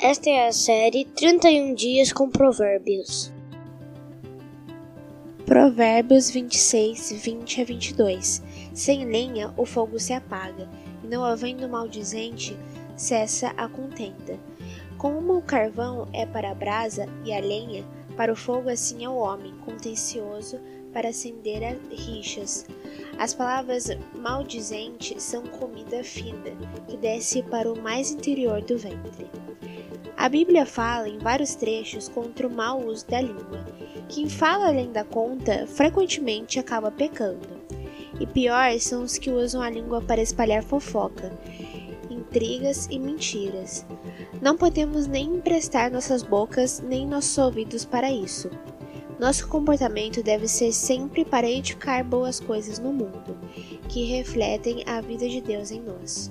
Esta é a série 31 Dias com Provérbios. Provérbios 26, 20 a 22. Sem lenha o fogo se apaga, e não havendo maldizente, cessa a contenda. Como o carvão é para a brasa e a lenha para o fogo, assim é o homem, contencioso para acender rixas. As palavras maldizentes são comida fina, que desce para o mais interior do ventre. A Bíblia fala em vários trechos contra o mau uso da língua. Quem fala além da conta frequentemente acaba pecando. E pior são os que usam a língua para espalhar fofoca, intrigas e mentiras. Não podemos nem emprestar nossas bocas nem nossos ouvidos para isso. Nosso comportamento deve ser sempre para edificar boas coisas no mundo, que refletem a vida de Deus em nós.